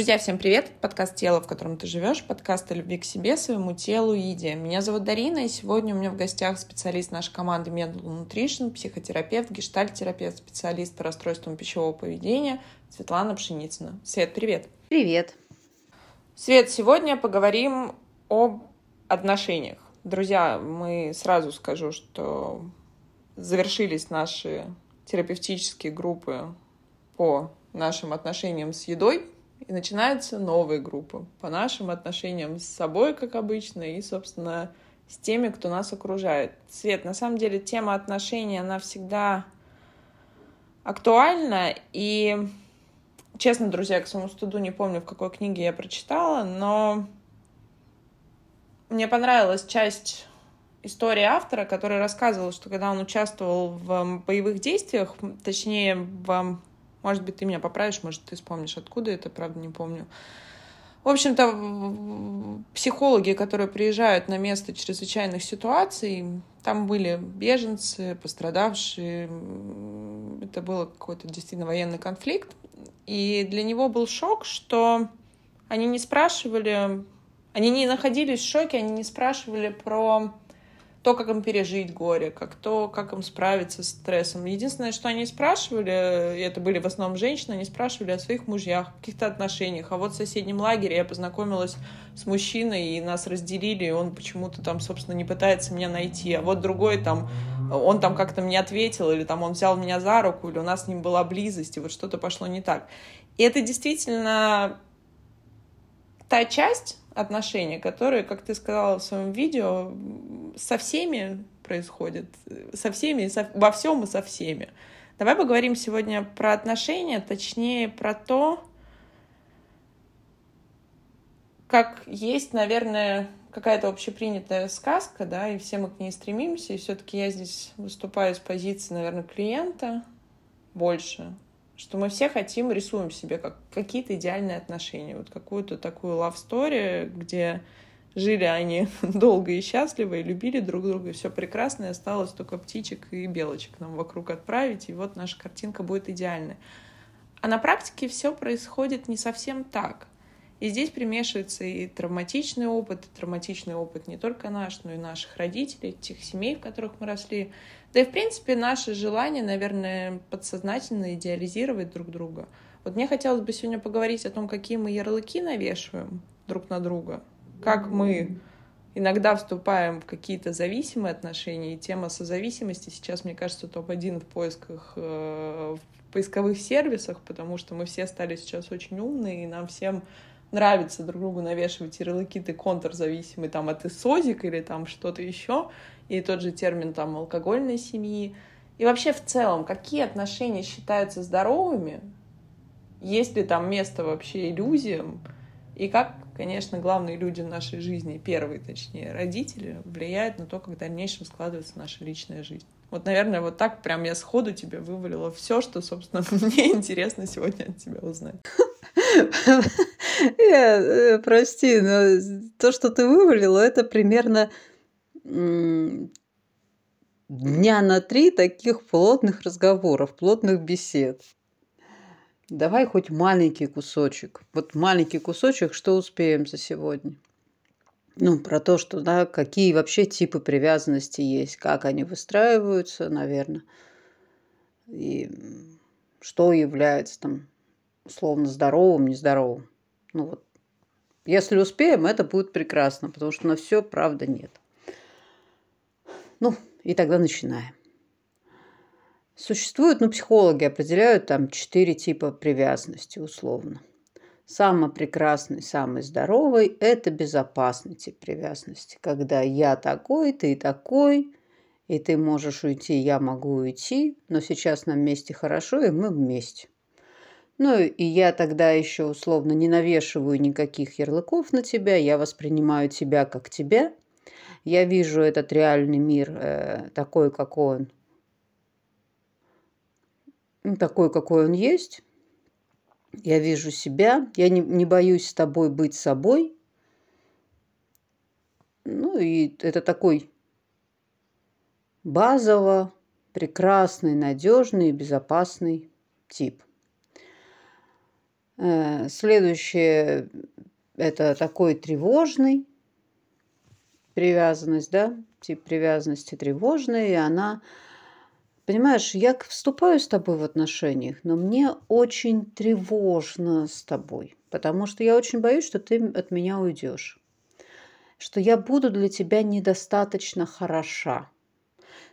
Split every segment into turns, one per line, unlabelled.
Друзья, всем привет! Подкаст «Тело, в котором ты живешь», подкаст о любви к себе, своему телу и еде. Меня зовут Дарина, и сегодня у меня в гостях специалист нашей команды Mental Nutrition, психотерапевт, гештальт-терапевт, специалист по расстройствам пищевого поведения Светлана Пшеницына. Свет, привет!
Привет!
Свет, сегодня поговорим об отношениях. Друзья, мы сразу скажу, что завершились наши терапевтические группы по нашим отношениям с едой, и начинаются новые группы по нашим отношениям с собой, как обычно, и, собственно, с теми, кто нас окружает. Свет, на самом деле, тема отношений, она всегда актуальна, и, честно, друзья, к своему студу не помню, в какой книге я прочитала, но мне понравилась часть истории автора, который рассказывал, что когда он участвовал в боевых действиях, точнее, в может быть, ты меня поправишь, может, ты вспомнишь, откуда это, правда, не помню. В общем-то, психологи, которые приезжают на место чрезвычайных ситуаций, там были беженцы, пострадавшие. Это был какой-то действительно военный конфликт. И для него был шок, что они не спрашивали, они не находились в шоке, они не спрашивали про то, как им пережить горе, как то, как им справиться с стрессом. Единственное, что они спрашивали, и это были в основном женщины, они спрашивали о своих мужьях, каких-то отношениях. А вот в соседнем лагере я познакомилась с мужчиной, и нас разделили, и он почему-то там, собственно, не пытается меня найти. А вот другой там, он там как-то мне ответил, или там он взял меня за руку, или у нас с ним была близость, и вот что-то пошло не так. И это действительно та часть отношения, которые, как ты сказала в своем видео, со всеми происходят, со всеми, со, во всем и со всеми. Давай поговорим сегодня про отношения, точнее про то, как есть, наверное, какая-то общепринятая сказка, да, и все мы к ней стремимся, и все-таки я здесь выступаю с позиции, наверное, клиента больше, что мы все хотим, рисуем себе как какие-то идеальные отношения, вот какую-то такую love story, где жили они долго и счастливо, и любили друг друга, и все прекрасно, и осталось только птичек и белочек нам вокруг отправить, и вот наша картинка будет идеальной. А на практике все происходит не совсем так. И здесь примешивается и травматичный опыт, и травматичный опыт не только наш, но и наших родителей, тех семей, в которых мы росли. Да и, в принципе, наше желание, наверное, подсознательно идеализировать друг друга. Вот мне хотелось бы сегодня поговорить о том, какие мы ярлыки навешиваем друг на друга, как мы иногда вступаем в какие-то зависимые отношения, и тема созависимости сейчас, мне кажется, топ-1 в поисках, э, в поисковых сервисах, потому что мы все стали сейчас очень умные, и нам всем нравится друг другу навешивать ярлыки, ты контрзависимый там от исозик или там что-то еще, и тот же термин там алкогольной семьи. И вообще в целом, какие отношения считаются здоровыми, есть ли там место вообще иллюзиям, и как, конечно, главные люди в нашей жизни, первые, точнее, родители, влияют на то, как в дальнейшем складывается наша личная жизнь. Вот, наверное, вот так прям я сходу тебе вывалила все, что, собственно, мне интересно сегодня от тебя узнать.
Э, прости, но то, что ты вывалила, это примерно дня на три таких плотных разговоров, плотных бесед. Давай хоть маленький кусочек. Вот маленький кусочек, что успеем за сегодня. Ну, про то, что, да, какие вообще типы привязанности есть, как они выстраиваются, наверное. И что является там условно здоровым, нездоровым. Ну вот, если успеем, это будет прекрасно, потому что на все правда нет. Ну, и тогда начинаем. Существуют, ну, психологи определяют там четыре типа привязанности условно. Самый прекрасный, самый здоровый – это безопасный тип привязанности, когда я такой, ты такой, и ты можешь уйти, я могу уйти, но сейчас нам вместе хорошо, и мы вместе. Ну, и я тогда еще условно не навешиваю никаких ярлыков на тебя, я воспринимаю тебя как тебя, я вижу этот реальный мир э, такой, какой он, ну, такой, какой он есть. Я вижу себя, я не, не боюсь с тобой быть собой. Ну и это такой базово прекрасный, надежный, безопасный тип. Э, следующее – это такой тревожный привязанность, да, тип привязанности тревожный, и она Понимаешь, я вступаю с тобой в отношениях, но мне очень тревожно с тобой, потому что я очень боюсь, что ты от меня уйдешь, что я буду для тебя недостаточно хороша,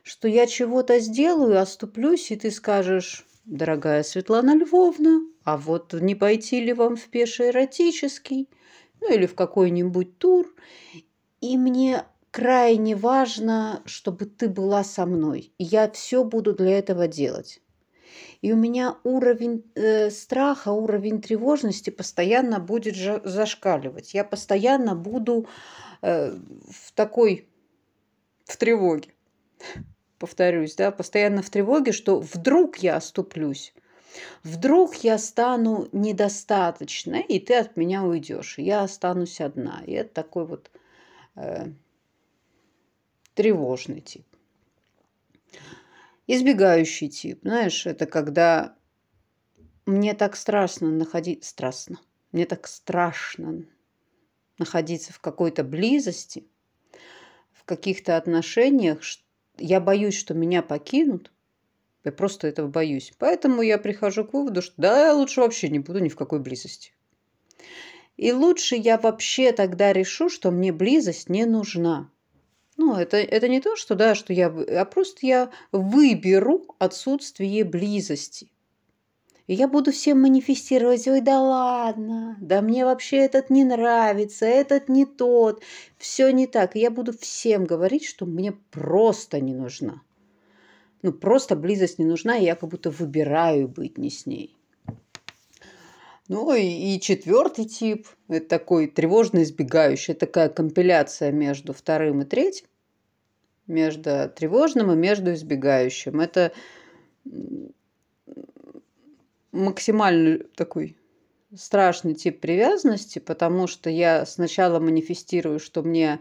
что я чего-то сделаю, оступлюсь, и ты скажешь, дорогая Светлана Львовна, а вот не пойти ли вам в пеший эротический, ну или в какой-нибудь тур, и мне крайне важно, чтобы ты была со мной. Я все буду для этого делать. И у меня уровень э, страха, уровень тревожности постоянно будет зашкаливать. Я постоянно буду э, в такой, в тревоге. Повторюсь, да, постоянно в тревоге, что вдруг я оступлюсь. Вдруг я стану недостаточной, и ты от меня уйдешь. Я останусь одна. И это такой вот тревожный тип. Избегающий тип, знаешь, это когда мне так страшно находить... Страстно. Мне так страшно находиться в какой-то близости, в каких-то отношениях. Я боюсь, что меня покинут. Я просто этого боюсь. Поэтому я прихожу к выводу, что да, я лучше вообще не буду ни в какой близости. И лучше я вообще тогда решу, что мне близость не нужна. Ну, это, это не то, что, да, что я, а просто я выберу отсутствие близости. И я буду всем манифестировать, ой, да ладно, да мне вообще этот не нравится, этот не тот, все не так. И я буду всем говорить, что мне просто не нужна. Ну, просто близость не нужна, и я как будто выбираю быть не с ней. Ну и, и четвертый тип, это такой тревожно избегающий, такая компиляция между вторым и третьим, между тревожным и между избегающим. Это максимально такой страшный тип привязанности, потому что я сначала манифестирую, что мне,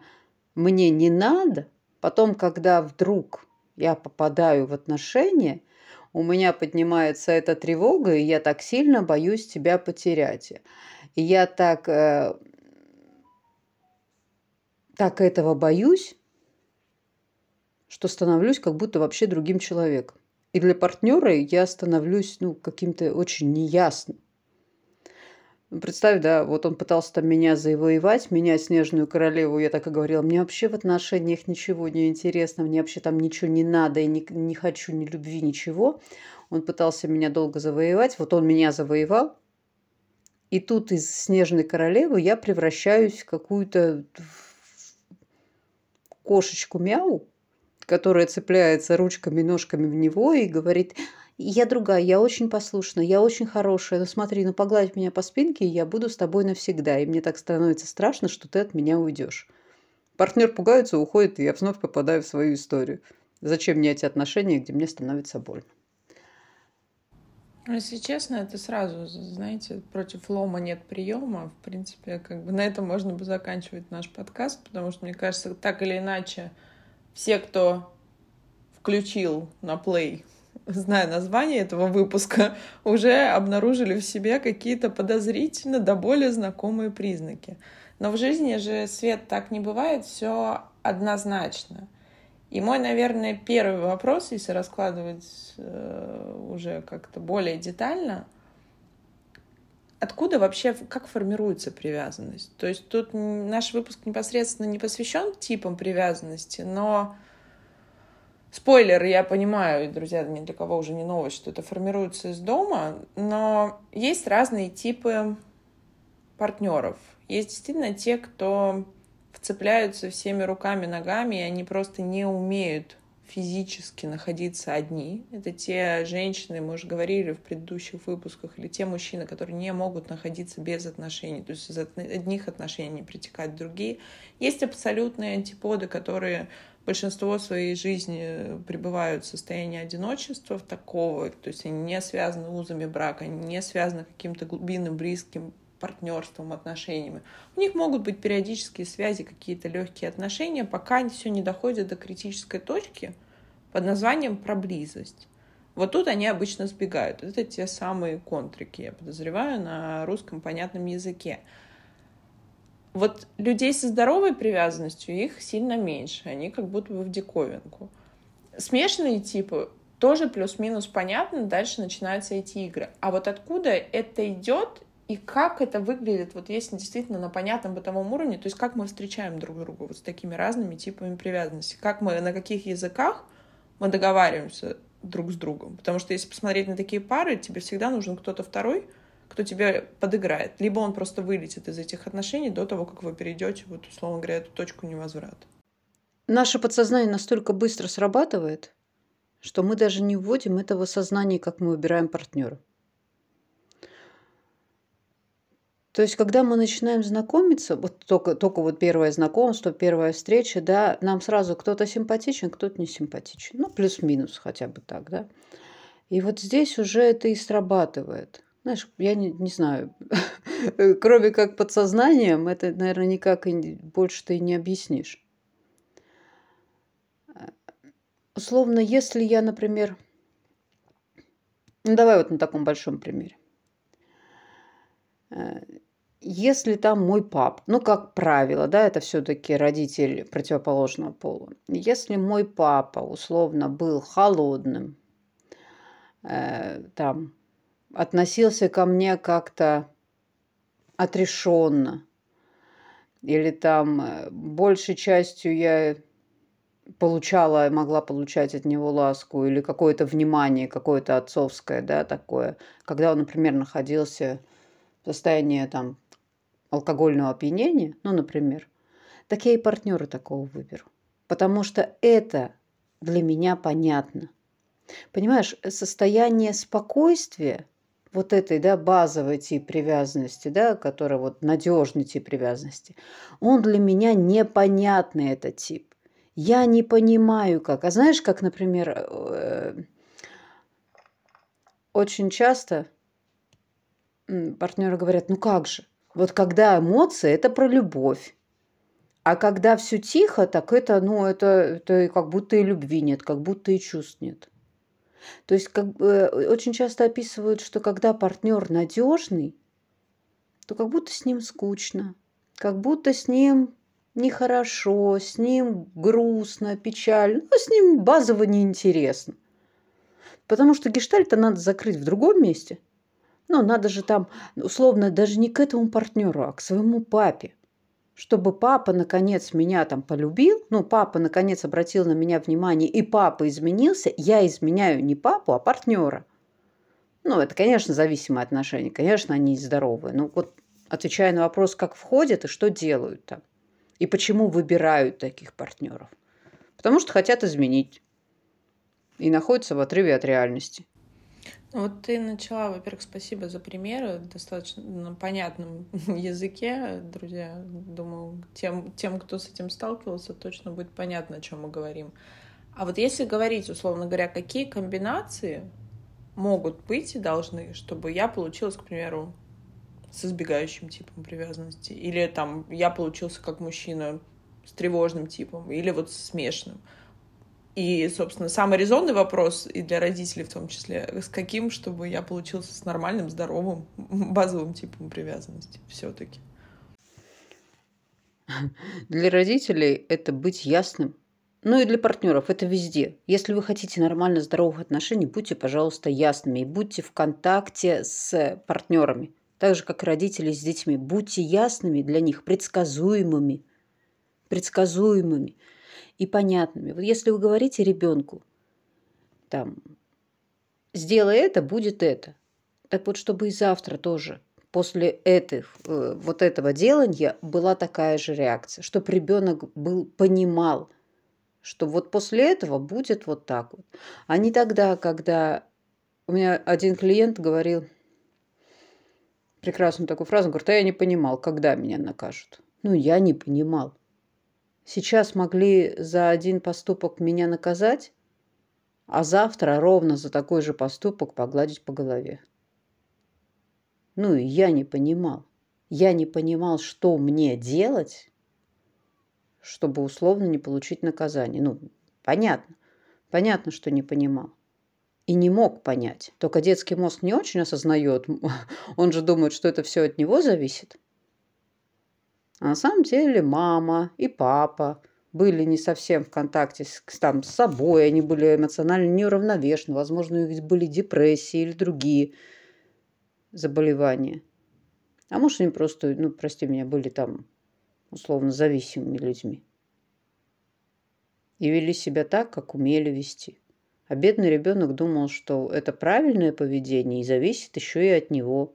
мне не надо, потом, когда вдруг я попадаю в отношения – у меня поднимается эта тревога, и я так сильно боюсь тебя потерять. И я так, э, так этого боюсь, что становлюсь как будто вообще другим человеком. И для партнера я становлюсь ну, каким-то очень неясным. Ну, представь, да, вот он пытался там меня завоевать, меня, Снежную Королеву, я так и говорила, мне вообще в отношениях ничего не интересно, мне вообще там ничего не надо, и не, не хочу ни любви, ничего. Он пытался меня долго завоевать, вот он меня завоевал, и тут из Снежной Королевы я превращаюсь в какую-то кошечку мяу, которая цепляется ручками, ножками в него и говорит, я другая, я очень послушная, я очень хорошая. Ну смотри, ну погладь меня по спинке, и я буду с тобой навсегда. И мне так становится страшно, что ты от меня уйдешь. Партнер пугается, уходит, и я вновь попадаю в свою историю. Зачем мне эти отношения, где мне становится больно?
Если честно, это сразу, знаете, против лома нет приема. В принципе, как бы на этом можно бы заканчивать наш подкаст, потому что, мне кажется, так или иначе, все, кто включил на play зная название этого выпуска, уже обнаружили в себе какие-то подозрительно до более знакомые признаки. Но в жизни же, Свет, так не бывает, все однозначно. И мой, наверное, первый вопрос, если раскладывать э, уже как-то более детально, откуда вообще, как формируется привязанность? То есть тут наш выпуск непосредственно не посвящен типам привязанности, но Спойлер, я понимаю, друзья, ни для кого уже не новость, что это формируется из дома, но есть разные типы партнеров. Есть действительно те, кто вцепляются всеми руками, ногами, и они просто не умеют физически находиться одни. Это те женщины, мы уже говорили в предыдущих выпусках, или те мужчины, которые не могут находиться без отношений, то есть из одних отношений притекать в другие. Есть абсолютные антиподы, которые большинство своей жизни пребывают в состоянии одиночества в такого, то есть они не связаны узами брака, они не связаны каким-то глубинным, близким партнерством, отношениями. У них могут быть периодические связи, какие-то легкие отношения, пока все не доходит до критической точки под названием про близость. Вот тут они обычно сбегают. Это те самые контрики, я подозреваю, на русском понятном языке. Вот людей со здоровой привязанностью их сильно меньше, они как будто бы в диковинку. Смешанные типы тоже плюс-минус понятно, дальше начинаются эти игры. А вот откуда это идет и как это выглядит, вот если действительно на понятном бытовом уровне, то есть как мы встречаем друг друга вот с такими разными типами привязанности, как мы, на каких языках мы договариваемся друг с другом. Потому что если посмотреть на такие пары, тебе всегда нужен кто-то второй, кто тебе подыграет. Либо он просто вылетит из этих отношений до того, как вы перейдете, вот, условно говоря, эту точку невозврата.
Наше подсознание настолько быстро срабатывает, что мы даже не вводим этого сознания, как мы выбираем партнера. То есть, когда мы начинаем знакомиться, вот только, только вот первое знакомство, первая встреча, да, нам сразу кто-то симпатичен, кто-то не симпатичен. Ну, плюс-минус хотя бы так, да. И вот здесь уже это и срабатывает. Знаешь, я не, не знаю, кроме как подсознанием, это, наверное, никак и больше ты не объяснишь. Условно, если я, например, ну давай вот на таком большом примере. Если там мой пап, ну, как правило, да, это все-таки родитель противоположного пола. Если мой папа условно был холодным, э, там, относился ко мне как-то отрешенно, или там э, большей частью я получала, могла получать от него ласку или какое-то внимание, какое-то отцовское, да, такое, когда он, например, находился в состоянии там алкогольного опьянения, ну, например, так я и партнера такого выберу. Потому что это для меня понятно. Понимаешь, состояние спокойствия, вот этой, да, базовой тип привязанности, да, которая вот надежный тип привязанности, он для меня непонятный, этот тип. Я не понимаю, как. А знаешь, как, например, э, очень часто партнеры говорят, ну как же, вот когда эмоции, это про любовь. А когда все тихо, так это, ну, это, это как будто и любви нет, как будто и чувств нет. То есть как бы, э, очень часто описывают, что когда партнер надежный, то как будто с ним скучно, как будто с ним нехорошо, с ним грустно, печально, ну, с ним базово неинтересно. Потому что гештальт-то надо закрыть в другом месте – ну, надо же там, условно, даже не к этому партнеру, а к своему папе. Чтобы папа, наконец, меня там полюбил, ну, папа, наконец, обратил на меня внимание, и папа изменился, я изменяю не папу, а партнера. Ну, это, конечно, зависимые отношения, конечно, они здоровые. Но вот отвечая на вопрос, как входят и что делают там, и почему выбирают таких партнеров. Потому что хотят изменить и находятся в отрыве от реальности.
Вот ты начала, во-первых, спасибо за примеры, достаточно на понятном языке, друзья. Думаю, тем, тем, кто с этим сталкивался, точно будет понятно, о чем мы говорим. А вот если говорить, условно говоря, какие комбинации могут быть и должны, чтобы я получилась, к примеру, с избегающим типом привязанности, или там я получился как мужчина с тревожным типом, или вот с смешанным. И, собственно, самый резонный вопрос, и для родителей в том числе, с каким, чтобы я получился с нормальным, здоровым, базовым типом привязанности все-таки.
Для родителей это быть ясным. Ну и для партнеров это везде. Если вы хотите нормально здоровых отношений, будьте, пожалуйста, ясными и будьте в контакте с партнерами. Так же, как и родители с детьми. Будьте ясными для них, предсказуемыми. Предсказуемыми и понятными. Вот если вы говорите ребенку, там, сделай это, будет это. Так вот, чтобы и завтра тоже после этих, э, вот этого делания была такая же реакция, чтобы ребенок был, понимал, что вот после этого будет вот так вот. А не тогда, когда у меня один клиент говорил прекрасную такую фразу, говорит, а я не понимал, когда меня накажут. Ну, я не понимал. Сейчас могли за один поступок меня наказать, а завтра ровно за такой же поступок погладить по голове. Ну и я не понимал. Я не понимал, что мне делать, чтобы условно не получить наказание. Ну, понятно. Понятно, что не понимал. и не мог понять. Только детский мозг не очень осознает. Он же думает, что это все от него зависит. А на самом деле мама и папа были не совсем в контакте с, там, с собой, они были эмоционально неуравновешены, возможно, у них были депрессии или другие заболевания. А может, они просто, ну, прости меня, были там условно зависимыми людьми. И вели себя так, как умели вести. А бедный ребенок думал, что это правильное поведение и зависит еще и от него.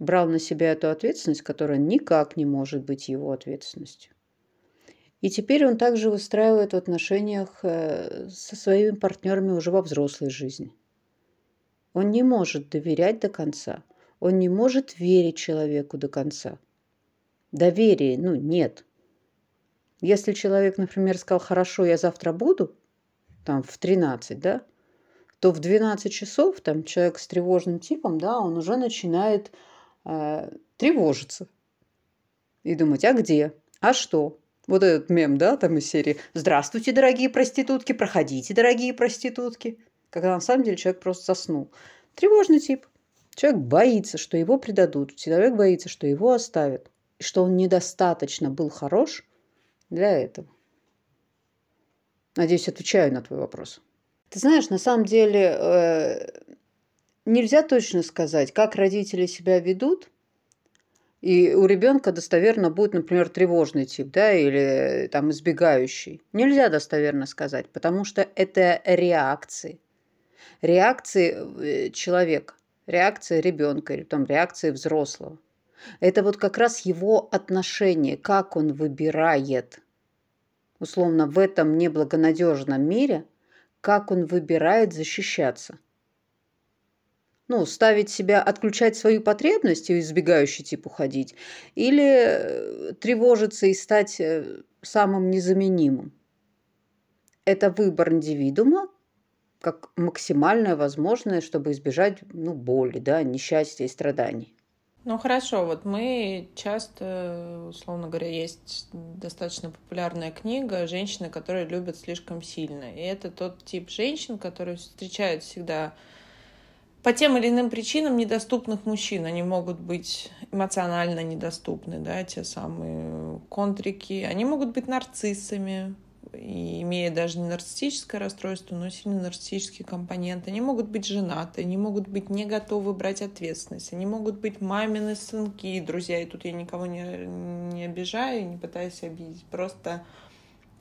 Брал на себя эту ответственность, которая никак не может быть его ответственностью. И теперь он также выстраивает в отношениях э, со своими партнерами уже во взрослой жизни. Он не может доверять до конца. Он не может верить человеку до конца. Доверия, ну, нет. Если человек, например, сказал, хорошо, я завтра буду, там в 13, да, то в 12 часов там человек с тревожным типом, да, он уже начинает тревожиться и думать, а где, а что. Вот этот мем, да, там из серии «Здравствуйте, дорогие проститутки, проходите, дорогие проститутки». Когда на самом деле человек просто заснул. Тревожный тип. Человек боится, что его предадут. Человек боится, что его оставят. И что он недостаточно был хорош для этого. Надеюсь, отвечаю на твой вопрос. Ты знаешь, на самом деле э, нельзя точно сказать, как родители себя ведут, и у ребенка достоверно будет, например, тревожный тип, да, или там избегающий. Нельзя достоверно сказать, потому что это реакции. Реакции э, человека, реакция ребенка или там реакции взрослого. Это вот как раз его отношение, как он выбирает условно, в этом неблагонадежном мире, как он выбирает защищаться. Ну, ставить себя, отключать свою потребность и избегающий тип уходить, или э, тревожиться и стать э, самым незаменимым. Это выбор индивидуума, как максимальное возможное, чтобы избежать ну, боли, да, несчастья и страданий.
Ну хорошо, вот мы часто, условно говоря, есть достаточно популярная книга «Женщины, которые любят слишком сильно». И это тот тип женщин, которые встречают всегда по тем или иным причинам недоступных мужчин. Они могут быть эмоционально недоступны, да, те самые контрики. Они могут быть нарциссами, и имея даже не нарциссическое расстройство, но сильно нарциссический компонент. Они могут быть женаты, они могут быть не готовы брать ответственность, они могут быть мамины сынки, друзья. И тут я никого не, не обижаю, не пытаюсь обидеть. Просто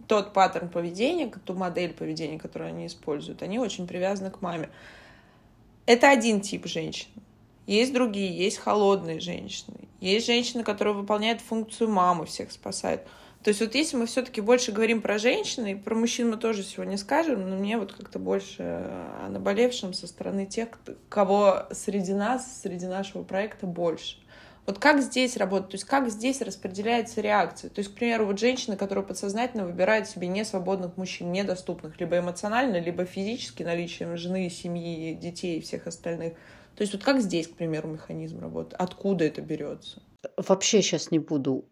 тот паттерн поведения, ту модель поведения, которую они используют, они очень привязаны к маме. Это один тип женщин. Есть другие, есть холодные женщины. Есть женщины, которые выполняют функцию мамы, всех спасают. То есть вот если мы все-таки больше говорим про женщин, и про мужчин мы тоже сегодня скажем, но мне вот как-то больше о наболевшем со стороны тех, кого среди нас, среди нашего проекта больше. Вот как здесь работать, то есть как здесь распределяется реакция. То есть, к примеру, вот женщина, которая подсознательно выбирает себе несвободных мужчин, недоступных либо эмоционально, либо физически наличием жены, семьи, детей и всех остальных. То есть вот как здесь, к примеру, механизм работает? Откуда это берется?
Вообще сейчас не буду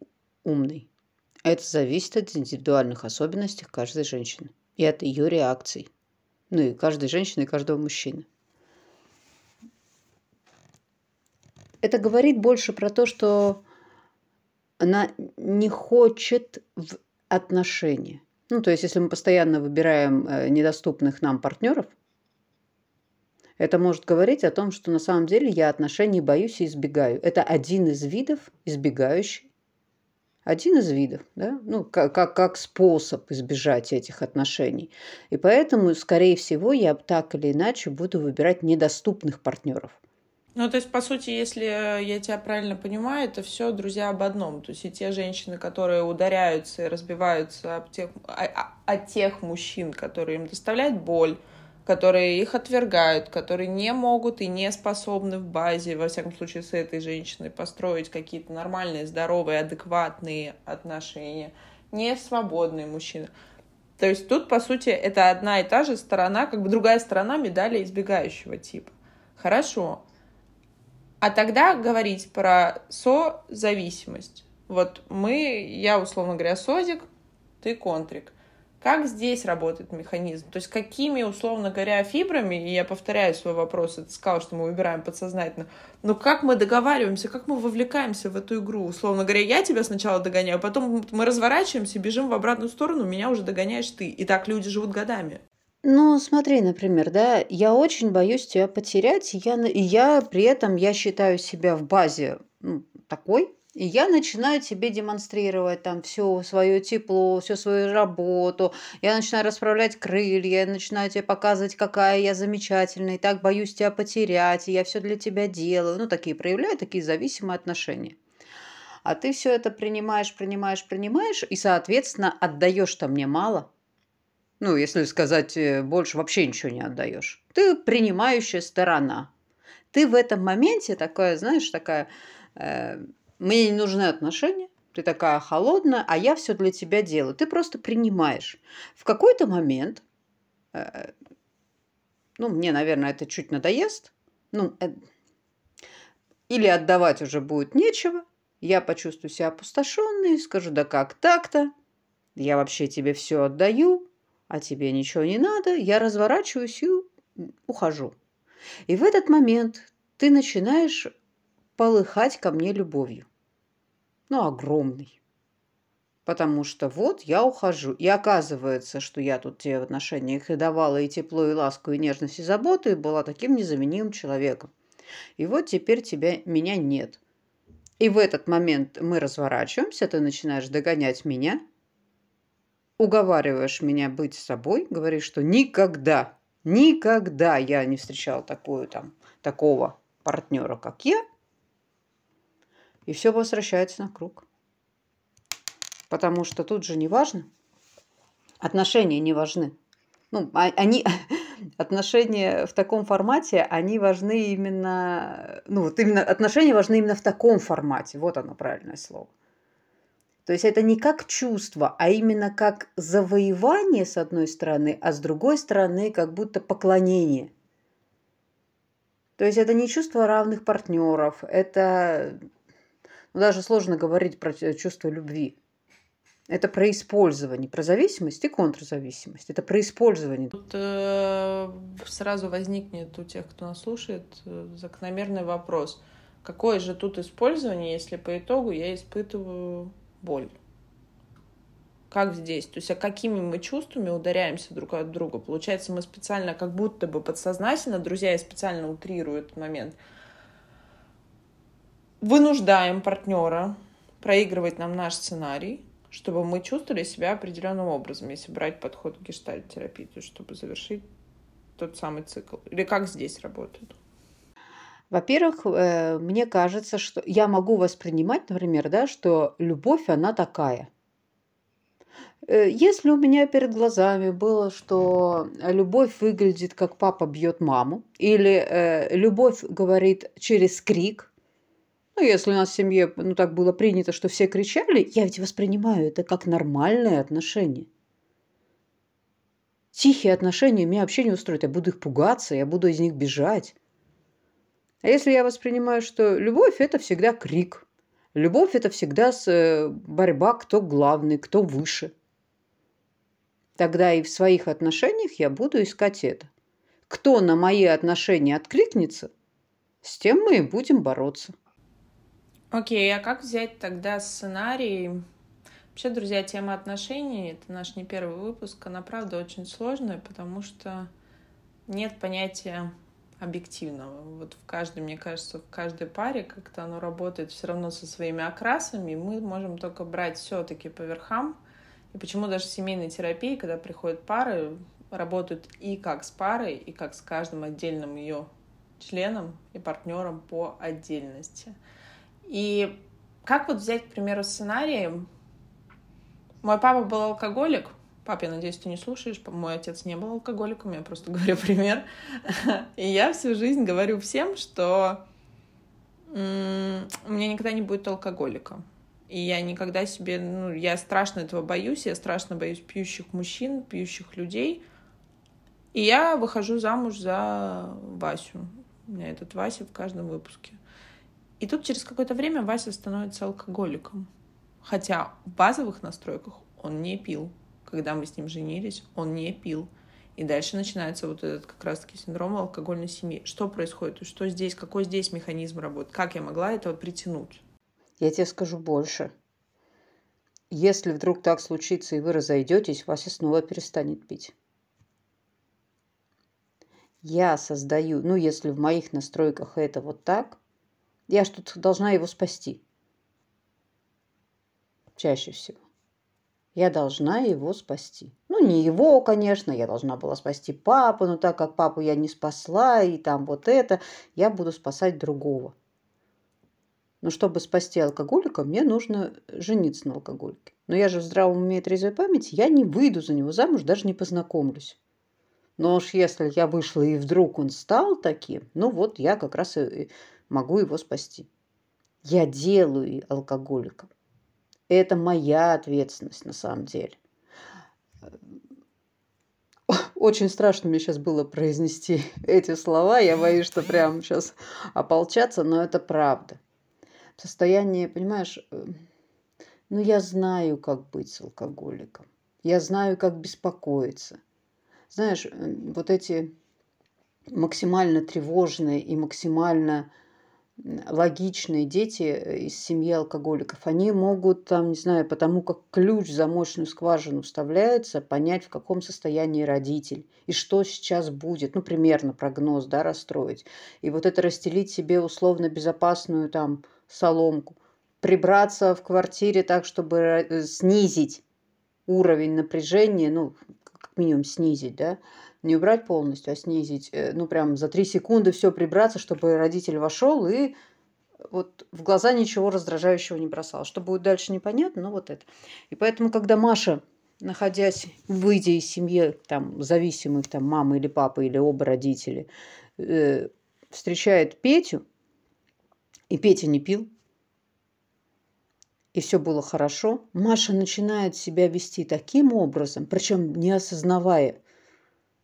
умной. Это зависит от индивидуальных особенностей каждой женщины и от ее реакций. Ну и каждой женщины, и каждого мужчины. Это говорит больше про то, что она не хочет в отношения. Ну, то есть, если мы постоянно выбираем э, недоступных нам партнеров, это может говорить о том, что на самом деле я отношений боюсь и избегаю. Это один из видов избегающий один из видов, да? ну, как, как, как способ избежать этих отношений. И поэтому, скорее всего, я так или иначе буду выбирать недоступных партнеров.
Ну, то есть, по сути, если я тебя правильно понимаю, это все друзья об одном. То есть и те женщины, которые ударяются и разбиваются об тех, о, о, тех мужчин, которые им доставляют боль, которые их отвергают, которые не могут и не способны в базе, во всяком случае, с этой женщиной построить какие-то нормальные, здоровые, адекватные отношения, не свободные мужчины. То есть тут, по сути, это одна и та же сторона, как бы другая сторона медали избегающего типа. Хорошо. А тогда говорить про созависимость. Вот мы, я, условно говоря, созик, ты контрик. Как здесь работает механизм? То есть какими, условно говоря, фибрами, и я повторяю свой вопрос, ты сказал, что мы выбираем подсознательно, но как мы договариваемся, как мы вовлекаемся в эту игру? Условно говоря, я тебя сначала догоняю, потом мы разворачиваемся, бежим в обратную сторону, меня уже догоняешь ты. И так люди живут годами.
Ну, смотри, например, да, я очень боюсь тебя потерять, и я, и я при этом я считаю себя в базе ну, такой, и я начинаю тебе демонстрировать там все свое тепло, всю свою работу. Я начинаю расправлять крылья, я начинаю тебе показывать, какая я замечательная, и так боюсь тебя потерять, и я все для тебя делаю. Ну, такие проявляю, такие зависимые отношения. А ты все это принимаешь, принимаешь, принимаешь, и, соответственно, отдаешь-то мне мало. Ну, если сказать э, больше, вообще ничего не отдаешь. Ты принимающая сторона. Ты в этом моменте такая, знаешь, такая э, мне не нужны отношения, ты такая холодная, а я все для тебя делаю. Ты просто принимаешь. В какой-то момент, э, ну, мне, наверное, это чуть надоест, ну, э, или отдавать уже будет нечего, я почувствую себя опустошенной, скажу, да как так-то, я вообще тебе все отдаю, а тебе ничего не надо, я разворачиваюсь и ухожу. И в этот момент ты начинаешь полыхать ко мне любовью. Ну, огромной. Потому что вот я ухожу. И оказывается, что я тут тебе в отношениях и давала и тепло, и ласку, и нежность, и заботу, и была таким незаменимым человеком. И вот теперь тебя, меня нет. И в этот момент мы разворачиваемся, ты начинаешь догонять меня, уговариваешь меня быть собой, говоришь, что никогда, никогда я не встречал такую там, такого партнера, как я – и все возвращается на круг. Потому что тут же не важно. Отношения не важны. Ну, а, они, отношения в таком формате, они важны именно, ну вот именно отношения важны именно в таком формате. Вот оно правильное слово. То есть это не как чувство, а именно как завоевание с одной стороны, а с другой стороны как будто поклонение. То есть это не чувство равных партнеров, это ну, даже сложно говорить про чувство любви. Это про использование, про зависимость и контрзависимость. Это про использование.
Тут э, сразу возникнет у тех, кто нас слушает, э, закономерный вопрос. Какое же тут использование, если по итогу я испытываю боль? Как здесь? То есть, а какими мы чувствами ударяемся друг от друга? Получается, мы специально, как будто бы подсознательно, друзья, я специально утрирую этот момент – вынуждаем партнера проигрывать нам наш сценарий, чтобы мы чувствовали себя определенным образом, если брать подход к гештальт-терапии, то чтобы завершить тот самый цикл. Или как здесь работает?
Во-первых, э, мне кажется, что я могу воспринимать, например, да, что любовь, она такая. Э, если у меня перед глазами было, что любовь выглядит как папа бьет маму, или э, любовь говорит через крик, ну, если у нас в семье, ну, так было принято, что все кричали, я ведь воспринимаю это как нормальное отношение. Тихие отношения меня вообще не устроят. Я буду их пугаться, я буду из них бежать. А если я воспринимаю, что любовь – это всегда крик. Любовь – это всегда э, борьба, кто главный, кто выше. Тогда и в своих отношениях я буду искать это. Кто на мои отношения откликнется, с тем мы и будем бороться.
Окей, а как взять тогда сценарий? Вообще, друзья, тема отношений, это наш не первый выпуск, она правда очень сложная, потому что нет понятия объективного. Вот в каждой, мне кажется, в каждой паре как-то оно работает все равно со своими окрасами, мы можем только брать все-таки по верхам. И почему даже в семейной терапии, когда приходят пары, работают и как с парой, и как с каждым отдельным ее членом и партнером по отдельности. И как вот взять, к примеру, сценарий? Мой папа был алкоголик. Пап, я надеюсь, ты не слушаешь. Мой отец не был алкоголиком, я просто говорю пример. И я всю жизнь говорю всем, что у меня никогда не будет алкоголика. И я никогда себе, ну, я страшно этого боюсь, я страшно боюсь пьющих мужчин, пьющих людей. И я выхожу замуж за Васю. У меня этот Вася в каждом выпуске. И тут через какое-то время Вася становится алкоголиком. Хотя в базовых настройках он не пил. Когда мы с ним женились, он не пил. И дальше начинается вот этот как раз-таки синдром алкогольной семьи. Что происходит? Что здесь? Какой здесь механизм работает? Как я могла этого притянуть?
Я тебе скажу больше. Если вдруг так случится, и вы разойдетесь, Вася снова перестанет пить. Я создаю, ну, если в моих настройках это вот так, я что-то должна его спасти. Чаще всего. Я должна его спасти. Ну, не его, конечно, я должна была спасти папу, но так как папу я не спасла, и там вот это, я буду спасать другого. Но чтобы спасти алкоголика, мне нужно жениться на алкоголике. Но я же в здравом уме и трезвой памяти, я не выйду за него замуж, даже не познакомлюсь. Но уж если я вышла и вдруг он стал таким, ну вот я как раз и могу его спасти. Я делаю алкоголиком. Это моя ответственность на самом деле. Очень страшно мне сейчас было произнести эти слова. Я боюсь, что прямо сейчас ополчаться, но это правда. В состоянии, понимаешь, э, ну я знаю, как быть с алкоголиком. Я знаю, как беспокоиться. Знаешь, вот эти максимально тревожные и максимально логичные дети э, из семьи алкоголиков, они могут там, не знаю, потому как ключ в замочную скважину вставляется, понять, в каком состоянии родитель и что сейчас будет, ну, примерно прогноз, да, расстроить. И вот это расстелить себе условно безопасную там соломку, прибраться в квартире так, чтобы э, снизить уровень напряжения, ну, как минимум снизить, да, не убрать полностью, а снизить, э, ну, прям за три секунды все прибраться, чтобы родитель вошел и вот в глаза ничего раздражающего не бросал. Что будет дальше, непонятно, но вот это. И поэтому, когда Маша, находясь, выйдя из семьи, там, зависимых, там, мамы или папы, или оба родители, э, встречает Петю, и Петя не пил, и все было хорошо, Маша начинает себя вести таким образом, причем не осознавая,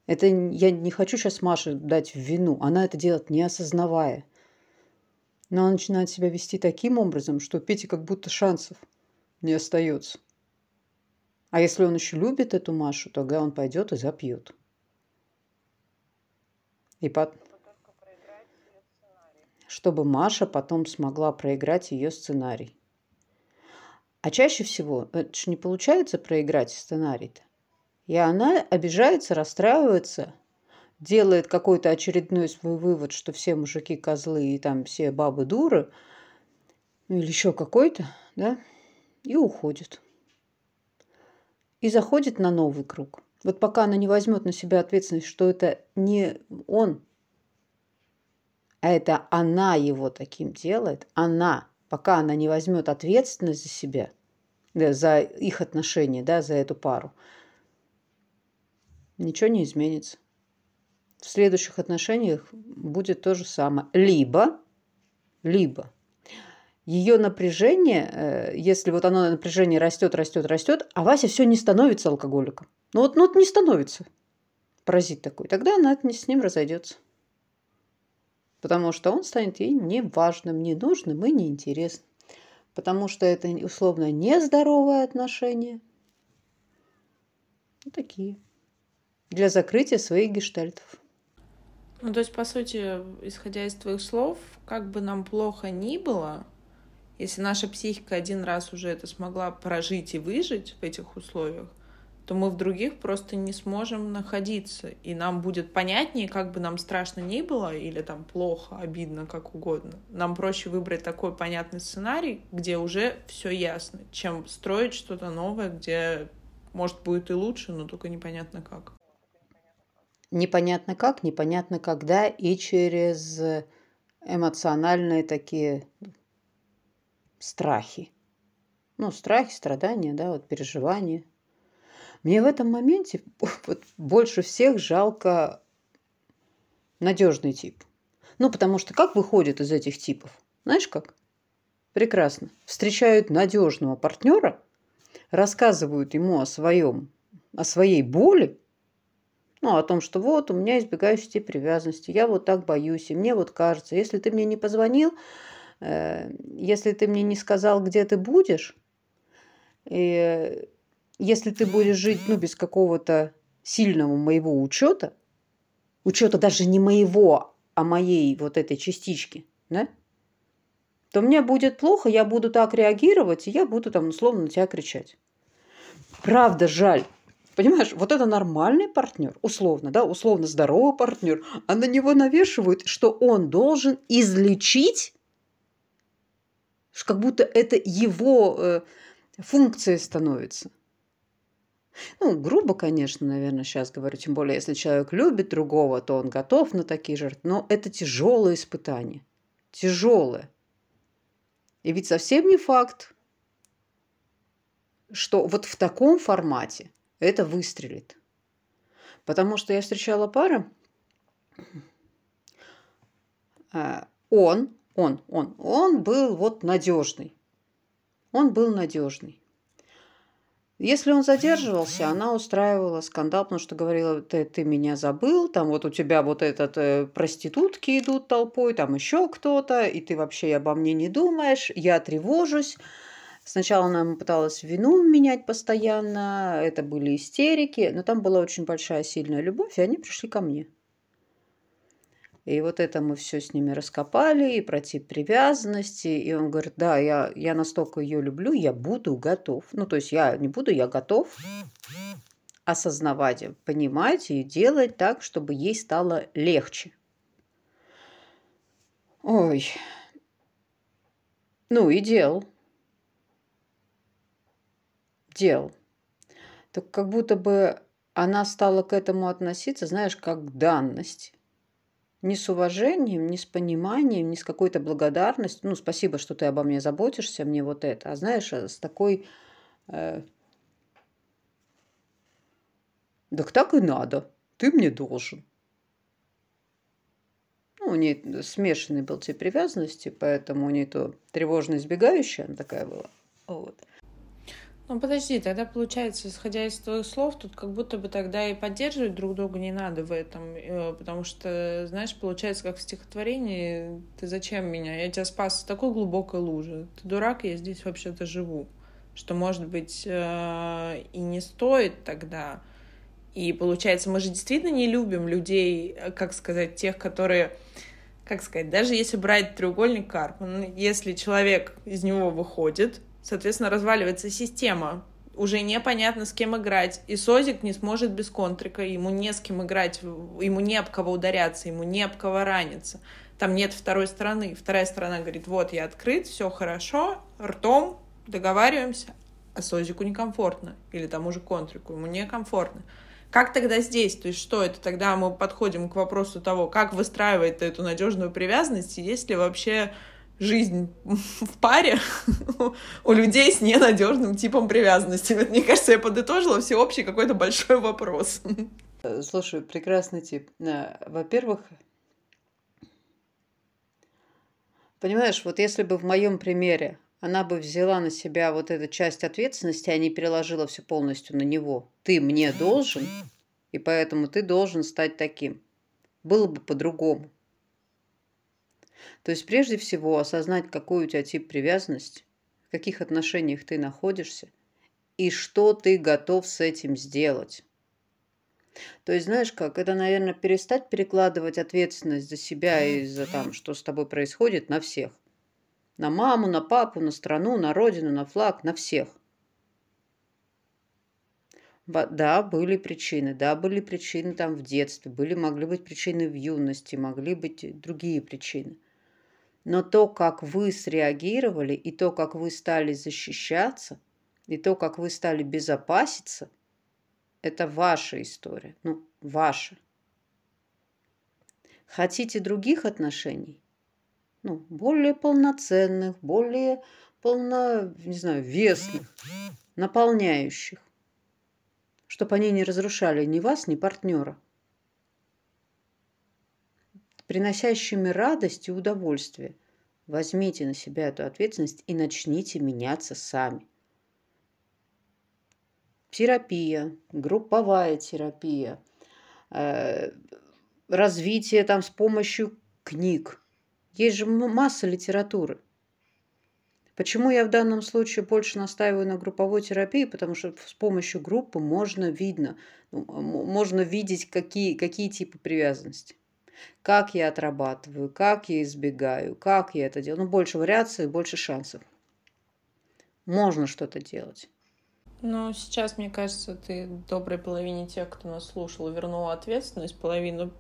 это я не хочу сейчас Маше дать в вину. Она это делает не осознавая. Но она начинает себя вести таким образом, что у Пети как будто шансов не остается. А если он еще любит эту Машу, тогда он пойдет и запьет. И под... Чтобы Маша потом смогла проиграть ее сценарий. А чаще всего это же не получается проиграть сценарий-то. И она обижается, расстраивается, делает какой-то очередной свой вывод, что все мужики козлы и там все бабы дуры, ну или еще какой-то, да, и уходит. И заходит на новый круг. Вот пока она не возьмет на себя ответственность, что это не он, а это она его таким делает, она, пока она не возьмет ответственность за себя, да, за их отношения, да, за эту пару – ничего не изменится. В следующих отношениях будет то же самое. Либо, либо ее напряжение, э, если вот оно напряжение растет, растет, растет, а Вася все не становится алкоголиком. Ну вот, ну вот не становится. Паразит такой. Тогда она с ним разойдется. Потому что он станет ей неважным, ненужным и неинтересным. Потому что это условно нездоровое отношение. Вот такие для закрытия своих гештальтов.
Ну, то есть, по сути, исходя из твоих слов, как бы нам плохо ни было, если наша психика один раз уже это смогла прожить и выжить в этих условиях, то мы в других просто не сможем находиться. И нам будет понятнее, как бы нам страшно ни было, или там плохо, обидно, как угодно. Нам проще выбрать такой понятный сценарий, где уже все ясно, чем строить что-то новое, где, может, будет и лучше, но только непонятно как
непонятно как, непонятно когда и через эмоциональные такие страхи. Ну, страхи, страдания, да, вот переживания. Мне в этом моменте вот, больше всех жалко надежный тип. Ну, потому что как выходит из этих типов? Знаешь как? Прекрасно. Встречают надежного партнера, рассказывают ему о своем, о своей боли, ну, о том, что вот у меня избегающий тип привязанности, я вот так боюсь, и мне вот кажется, если ты мне не позвонил, э, если ты мне не сказал, где ты будешь, и если ты будешь жить, ну, без какого-то сильного моего учета, учета даже не моего, а моей вот этой частички, да, то мне будет плохо, я буду так реагировать, и я буду там условно на тебя кричать. Правда, жаль. Понимаешь, вот это нормальный партнер, условно, да, условно здоровый партнер, а на него навешивают, что он должен излечить, как будто это его э, функция становится. Ну, грубо, конечно, наверное, сейчас говорю, тем более, если человек любит другого, то он готов на такие жертвы, но это тяжелое испытание. Тяжелое. И ведь совсем не факт, что вот в таком формате это выстрелит. Потому что я встречала пары, а, он, он, он, он был вот надежный. Он был надежный. Если он задерживался, она устраивала скандал, потому что говорила, ты, ты меня забыл, там вот у тебя вот этот э, проститутки идут толпой, там еще кто-то, и ты вообще обо мне не думаешь, я тревожусь. Сначала она пыталась вину менять постоянно, это были истерики, но там была очень большая сильная любовь, и они пришли ко мне. И вот это мы все с ними раскопали, и про тип привязанности. И он говорит, да, я, я настолько ее люблю, я буду готов. Ну, то есть я не буду, я готов осознавать, понимать и делать так, чтобы ей стало легче. Ой. Ну и делал. Делал. Так как будто бы она стала к этому относиться, знаешь, как к данность ни с уважением, ни с пониманием, ни с какой-то благодарностью. Ну, спасибо, что ты обо мне заботишься, мне вот это. А знаешь, а с такой... Э, так так и надо. Ты мне должен. Ну, у нее смешанный был тип привязанности, поэтому у нее то тревожно избегающая она такая была. Вот.
Ну подожди, тогда получается, исходя из твоих слов, тут как будто бы тогда и поддерживать друг друга не надо в этом, э, потому что, знаешь, получается, как в стихотворении, ты зачем меня? Я тебя спас с такой глубокой лужи. Ты дурак, я здесь вообще-то живу. Что, может быть, э, и не стоит тогда. И получается, мы же действительно не любим людей, э, как сказать, тех, которые как сказать, даже если брать треугольник Карпман, если человек из него выходит, Соответственно, разваливается система. Уже непонятно, с кем играть. И Созик не сможет без контрика. Ему не с кем играть, ему не об кого ударяться, ему не об кого раниться. Там нет второй стороны. Вторая сторона говорит, вот, я открыт, все хорошо, ртом договариваемся, а Созику некомфортно. Или тому же контрику, ему некомфортно. Как тогда здесь? То есть что это? Тогда мы подходим к вопросу того, как выстраивать эту надежную привязанность, и есть ли вообще жизнь в паре у людей с ненадежным типом привязанности. Мне кажется, я подытожила всеобщий какой-то большой вопрос.
Слушай, прекрасный тип. Э, во-первых, понимаешь, вот если бы в моем примере она бы взяла на себя вот эту часть ответственности, а не переложила все полностью на него. Ты мне должен, и поэтому ты должен стать таким. Было бы по-другому. То есть прежде всего осознать, какой у тебя тип привязанности, в каких отношениях ты находишься и что ты готов с этим сделать. То есть, знаешь как, это, наверное, перестать перекладывать ответственность за себя и за там, что с тобой происходит, на всех. На маму, на папу, на страну, на родину, на флаг, на всех. Да, были причины, да, были причины там в детстве, были, могли быть причины в юности, могли быть другие причины. Но то, как вы среагировали, и то, как вы стали защищаться, и то, как вы стали безопаситься, это ваша история. Ну, ваша. Хотите других отношений? Ну, более полноценных, более полно, не знаю, весных, наполняющих. Чтобы они не разрушали ни вас, ни партнера приносящими радость и удовольствие. Возьмите на себя эту ответственность и начните меняться сами. Терапия, групповая терапия, э, развитие там с помощью книг. Есть же масса литературы. Почему я в данном случае больше настаиваю на групповой терапии? Потому что с помощью группы можно видно, ну, можно видеть, какие, какие типы привязанности. Как я отрабатываю, как я избегаю, как я это делаю. Ну, больше вариаций, больше шансов. Можно что-то делать.
Ну, сейчас, мне кажется, ты доброй половине тех, кто нас слушал, вернула ответственность. Половину...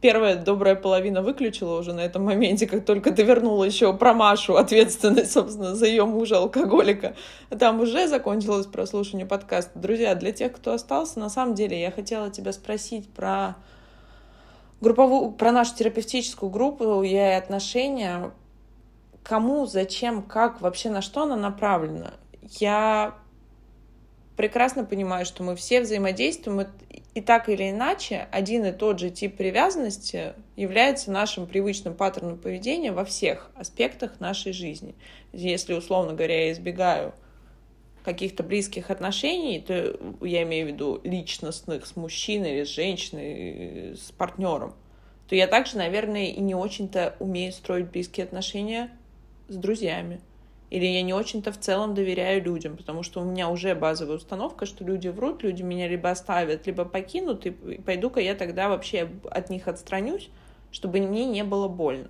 Первая добрая половина выключила уже на этом моменте, как только ты вернула еще про Машу ответственность, собственно, за ее мужа алкоголика. Там уже закончилось прослушивание подкаста. Друзья, для тех, кто остался, на самом деле я хотела тебя спросить про групповую, про нашу терапевтическую группу и отношения. Кому, зачем, как, вообще на что она направлена? Я прекрасно понимаю, что мы все взаимодействуем, и так или иначе один и тот же тип привязанности является нашим привычным паттерном поведения во всех аспектах нашей жизни. Если, условно говоря, я избегаю каких-то близких отношений, то я имею в виду личностных с мужчиной или с женщиной, с партнером, то я также, наверное, и не очень-то умею строить близкие отношения с друзьями. Или я не очень-то в целом доверяю людям, потому что у меня уже базовая установка, что люди врут, люди меня либо оставят, либо покинут, и пойду-ка я тогда вообще от них отстранюсь, чтобы мне не было больно.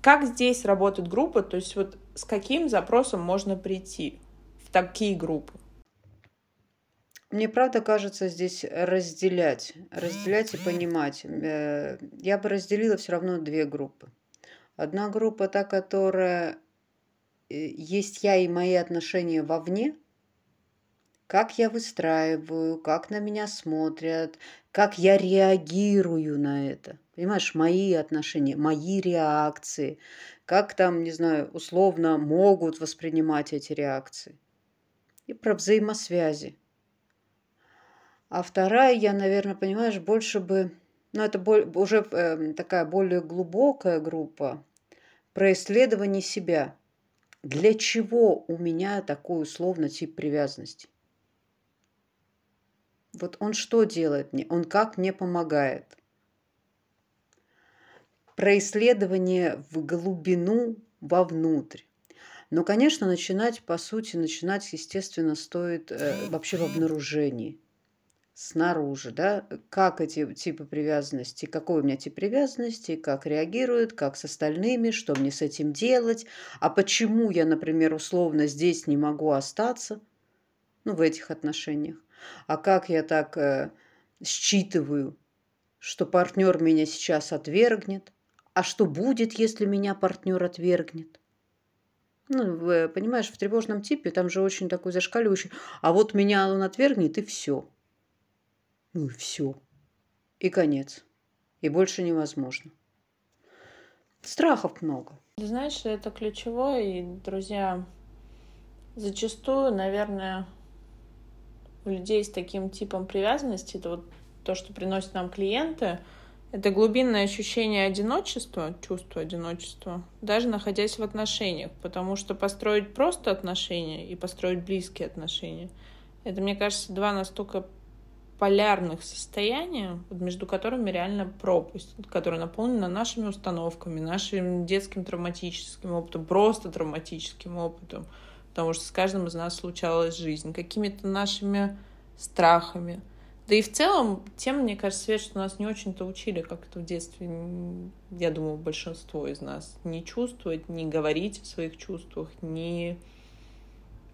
Как здесь работает группа, то есть вот с каким запросом можно прийти такие группы?
Мне правда кажется здесь разделять, разделять и понимать. Э, я бы разделила все равно две группы. Одна группа та, которая Э, есть я и мои отношения вовне, как я выстраиваю, как на меня смотрят, как я реагирую на это. Понимаешь, мои отношения, мои реакции, как там, не знаю, условно могут воспринимать эти реакции. И про взаимосвязи. А вторая, я, наверное, понимаешь, больше бы, ну это уже э, такая более глубокая группа про исследование себя – для чего у меня такой условно тип привязанности? Вот он что делает мне? Он как мне помогает? Про исследование в глубину, вовнутрь. Но, конечно, начинать, по сути, начинать, естественно, стоит э, вообще в обнаружении – снаружи, да, как эти типы привязанности, какой у меня тип привязанности, как реагируют, как с остальными, что мне с этим делать, а почему я, например, условно здесь не могу остаться, ну, в этих отношениях, а как я так э, считываю, что партнер меня сейчас отвергнет, а что будет, если меня партнер отвергнет. Ну, понимаешь, в тревожном типе там же очень такой зашкаливающий, а вот меня он отвергнет и все – ну и все. И конец. И больше невозможно. Страхов много.
Знаешь, это ключевое, и, друзья, зачастую, наверное, у людей с таким типом привязанности, это вот то, что приносят нам клиенты, это глубинное ощущение одиночества, чувство одиночества, даже находясь в отношениях, потому что построить просто отношения и построить близкие отношения, это, мне кажется, два настолько полярных состояния, между которыми реально пропасть, которая наполнена нашими установками, нашим детским травматическим опытом, просто травматическим опытом, потому что с каждым из нас случалась жизнь, какими-то нашими страхами. Да и в целом, тем, мне кажется, Свет, что нас не очень-то учили, как это в детстве, я думаю, большинство из нас, не чувствовать, не говорить о своих чувствах, не,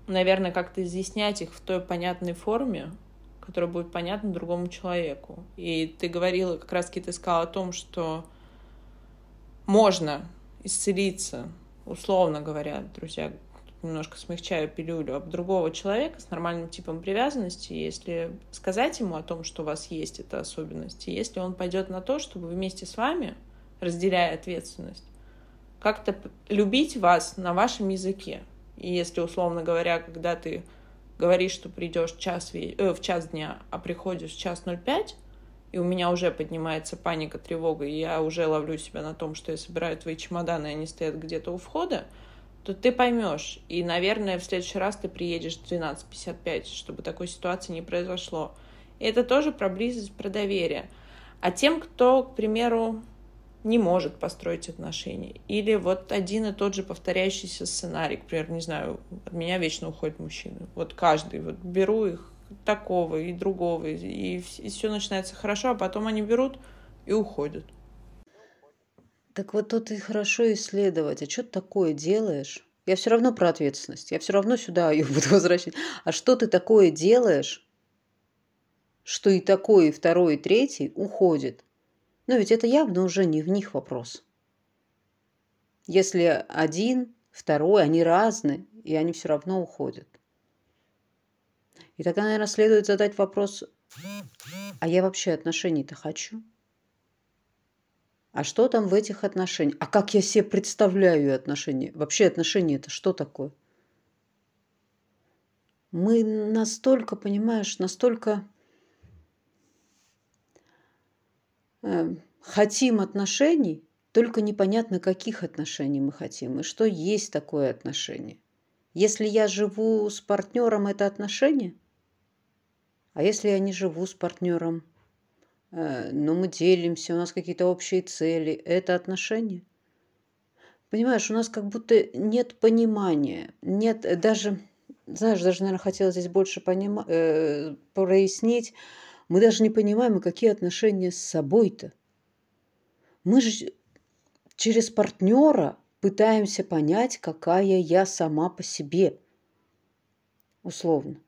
наверное, как-то изъяснять их в той понятной форме, которое будет понятно другому человеку. И ты говорила, как раз-таки ты сказала о том, что можно исцелиться, условно говоря, друзья, немножко смягчаю пилюлю, об другого человека с нормальным типом привязанности, если сказать ему о том, что у вас есть эта особенность, и если он пойдет на то, чтобы вместе с вами, разделяя ответственность, как-то любить вас на вашем языке. И если, условно говоря, когда ты говоришь, что придешь час, э, в час дня, а приходишь в час 05, и у меня уже поднимается паника, тревога, и я уже ловлю себя на том, что я собираю твои чемоданы, и они стоят где-то у входа, то ты поймешь. И, наверное, в следующий раз ты приедешь в 12.55, чтобы такой ситуации не произошло. И это тоже про близость, про доверие. А тем, кто, к примеру, не может построить отношения. Или вот один и тот же повторяющийся сценарий, например, не знаю, от меня вечно уходят мужчины. Вот каждый, вот беру их такого и другого, и, и все начинается хорошо, а потом они берут и уходят.
Так вот тут и хорошо исследовать, а что ты такое делаешь? Я все равно про ответственность, я все равно сюда ее буду возвращать. А что ты такое делаешь, что и такой, и второй, и третий уходит? Но ведь это явно уже не в них вопрос. Если один, второй, они разные, и они все равно уходят. И тогда, наверное, следует задать вопрос, а я вообще отношений-то хочу? А что там в этих отношениях? А как я себе представляю отношения? Вообще отношения это что такое? Мы настолько, понимаешь, настолько э, хотим отношений, только непонятно, каких отношений мы хотим и что есть такое отношение. Если я живу с партнером, это отношения? А если я не живу с партнером, но мы делимся, у нас какие-то общие цели, это отношения? Понимаешь, у нас как будто нет понимания, нет даже, знаешь, даже, наверное, хотела здесь больше понима- э, прояснить, мы даже не понимаем, какие отношения с собой-то. Мы же через партнера пытаемся понять, какая я сама по себе. Условно.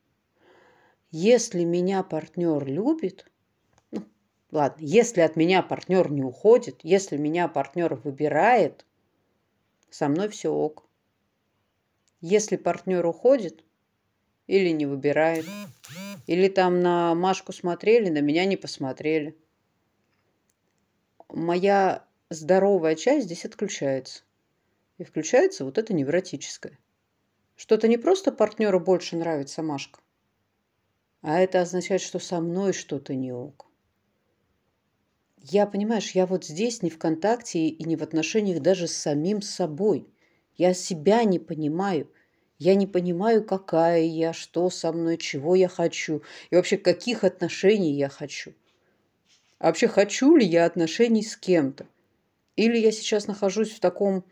Если меня партнер любит, ладно, если от меня партнер не уходит, если меня партнер выбирает, со мной все ок. Если партнер уходит или не выбирает, или там на Машку смотрели, на меня не посмотрели – моя здоровая часть здесь отключается. И включается вот это невротическое. Что-то не просто партнеру больше нравится Машка, а это означает, что со мной что-то не ок. Я, понимаешь, я вот здесь не в контакте и не в отношениях даже с самим собой. Я себя не понимаю. Я не понимаю, какая я, что со мной, чего я хочу и вообще каких отношений я хочу – а вообще хочу ли я отношений с кем-то? Или я сейчас нахожусь в таком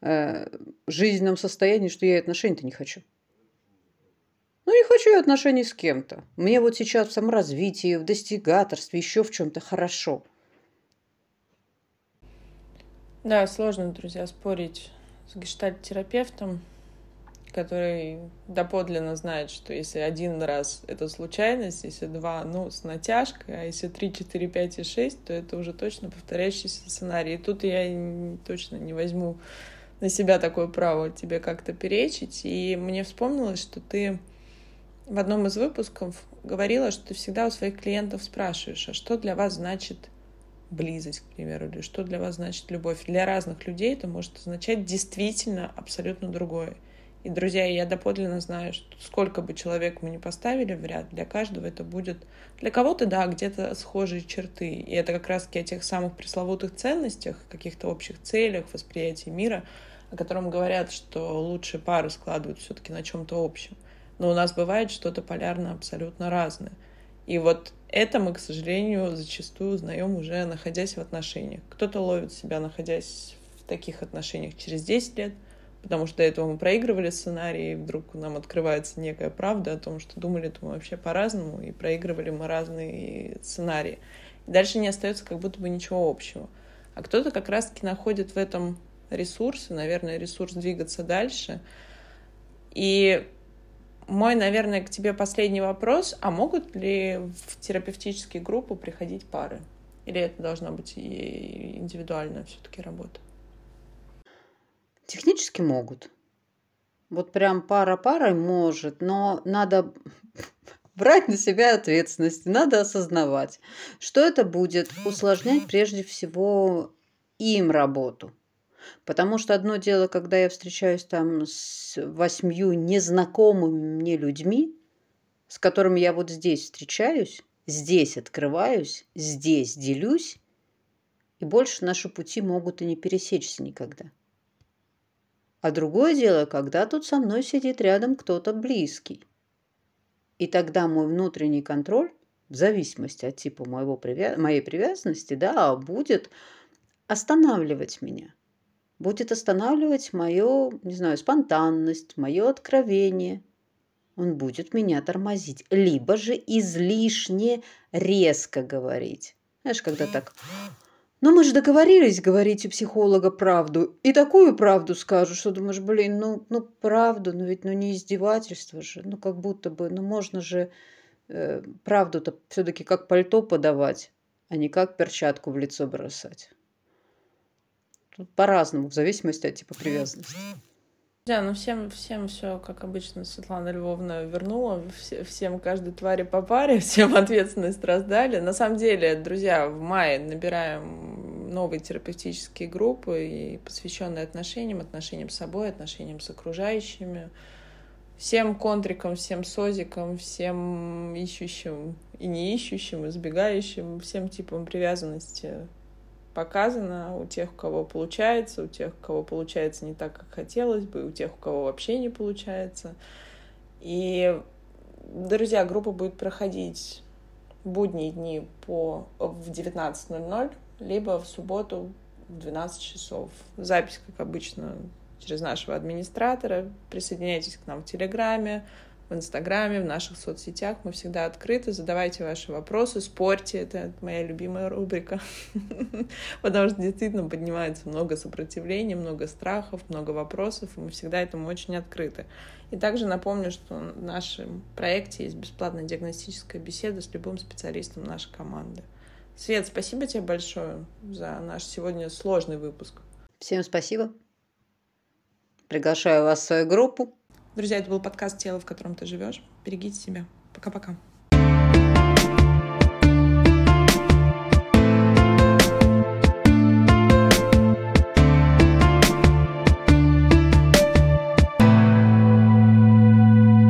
э, жизненном состоянии, что я отношений-то не хочу? Ну, не хочу я отношений с кем-то. Мне вот сейчас в саморазвитии, в достигаторстве, еще в чем-то хорошо.
Да, сложно, друзья, спорить с гештальт-терапевтом который доподлинно знает, что если один раз это случайность, если два, ну, с натяжкой, а если три, четыре, пять и шесть, то это уже точно повторяющийся сценарий. И тут я точно не возьму на себя такое право тебе как-то перечить. И мне вспомнилось, что ты в одном из выпусков говорила, что ты всегда у своих клиентов спрашиваешь, а что для вас значит близость, к примеру, или что для вас значит любовь. Для разных людей это может означать действительно абсолютно другое. И, друзья, я доподлинно знаю, что сколько бы человек мы ни поставили в ряд, для каждого это будет... Для кого-то, да, где-то схожие черты. И это как раз-таки о тех самых пресловутых ценностях, каких-то общих целях, восприятии мира, о котором говорят, что лучшие пары складывают все-таки на чем-то общем. Но у нас бывает что-то полярно абсолютно разное. И вот это мы, к сожалению, зачастую узнаем уже находясь в отношениях. Кто-то ловит себя, находясь в таких отношениях через 10 лет – потому что до этого мы проигрывали сценарий, и вдруг нам открывается некая правда о том, что думали мы вообще по-разному, и проигрывали мы разные сценарии. И дальше не остается как будто бы ничего общего. А кто-то как раз-таки находит в этом ресурс, наверное, ресурс двигаться дальше. И мой, наверное, к тебе последний вопрос. А могут ли в терапевтические группы приходить пары? Или это должна быть и индивидуальная все-таки работа?
Технически могут. Вот прям пара парой может, но надо брать на себя ответственность, надо осознавать, что это будет усложнять прежде всего им работу. Потому что одно дело, когда я встречаюсь там с восьмью незнакомыми мне людьми, с которыми я вот здесь встречаюсь, здесь открываюсь, здесь делюсь, и больше наши пути могут и не пересечься никогда. А другое дело, когда тут со мной сидит рядом кто-то близкий. И тогда мой внутренний контроль, в зависимости от типа моего привя... моей привязанности, да, будет останавливать меня. Будет останавливать мою, не знаю, спонтанность, мое откровение. Он будет меня тормозить. Либо же излишне резко говорить. Знаешь, когда так... Но мы же договорились говорить у психолога правду. И такую правду скажу, что думаешь, блин, ну, ну правду, ну ведь ну не издевательство же. Ну как будто бы, ну можно же э, правду-то все-таки как пальто подавать, а не как перчатку в лицо бросать. По-разному, в зависимости от типа привязанности.
Да, ну всем, всем все, как обычно, Светлана Львовна вернула. Все, всем каждой твари по паре, всем ответственность раздали. На самом деле, друзья, в мае набираем новые терапевтические группы, и посвященные отношениям, отношениям с собой, отношениям с окружающими. Всем контрикам, всем созикам, всем ищущим и не ищущим, избегающим, всем типам привязанности показано у тех, у кого получается, у тех, у кого получается не так, как хотелось бы, у тех, у кого вообще не получается. И, друзья, группа будет проходить будние дни по, в 19.00, либо в субботу в 12 часов. Запись, как обычно, через нашего администратора. Присоединяйтесь к нам в Телеграме, в Инстаграме, в наших соцсетях. Мы всегда открыты. Задавайте ваши вопросы, спорьте. Это моя любимая рубрика. Потому что действительно поднимается много сопротивления, много страхов, много вопросов. И мы всегда этому очень открыты. И также напомню, что в нашем проекте есть бесплатная диагностическая беседа с любым специалистом нашей команды. Свет, спасибо тебе большое за наш сегодня сложный выпуск.
Всем спасибо. Приглашаю вас в свою группу.
Друзья, это был подкаст «Тело, в котором ты живешь». Берегите себя. Пока-пока.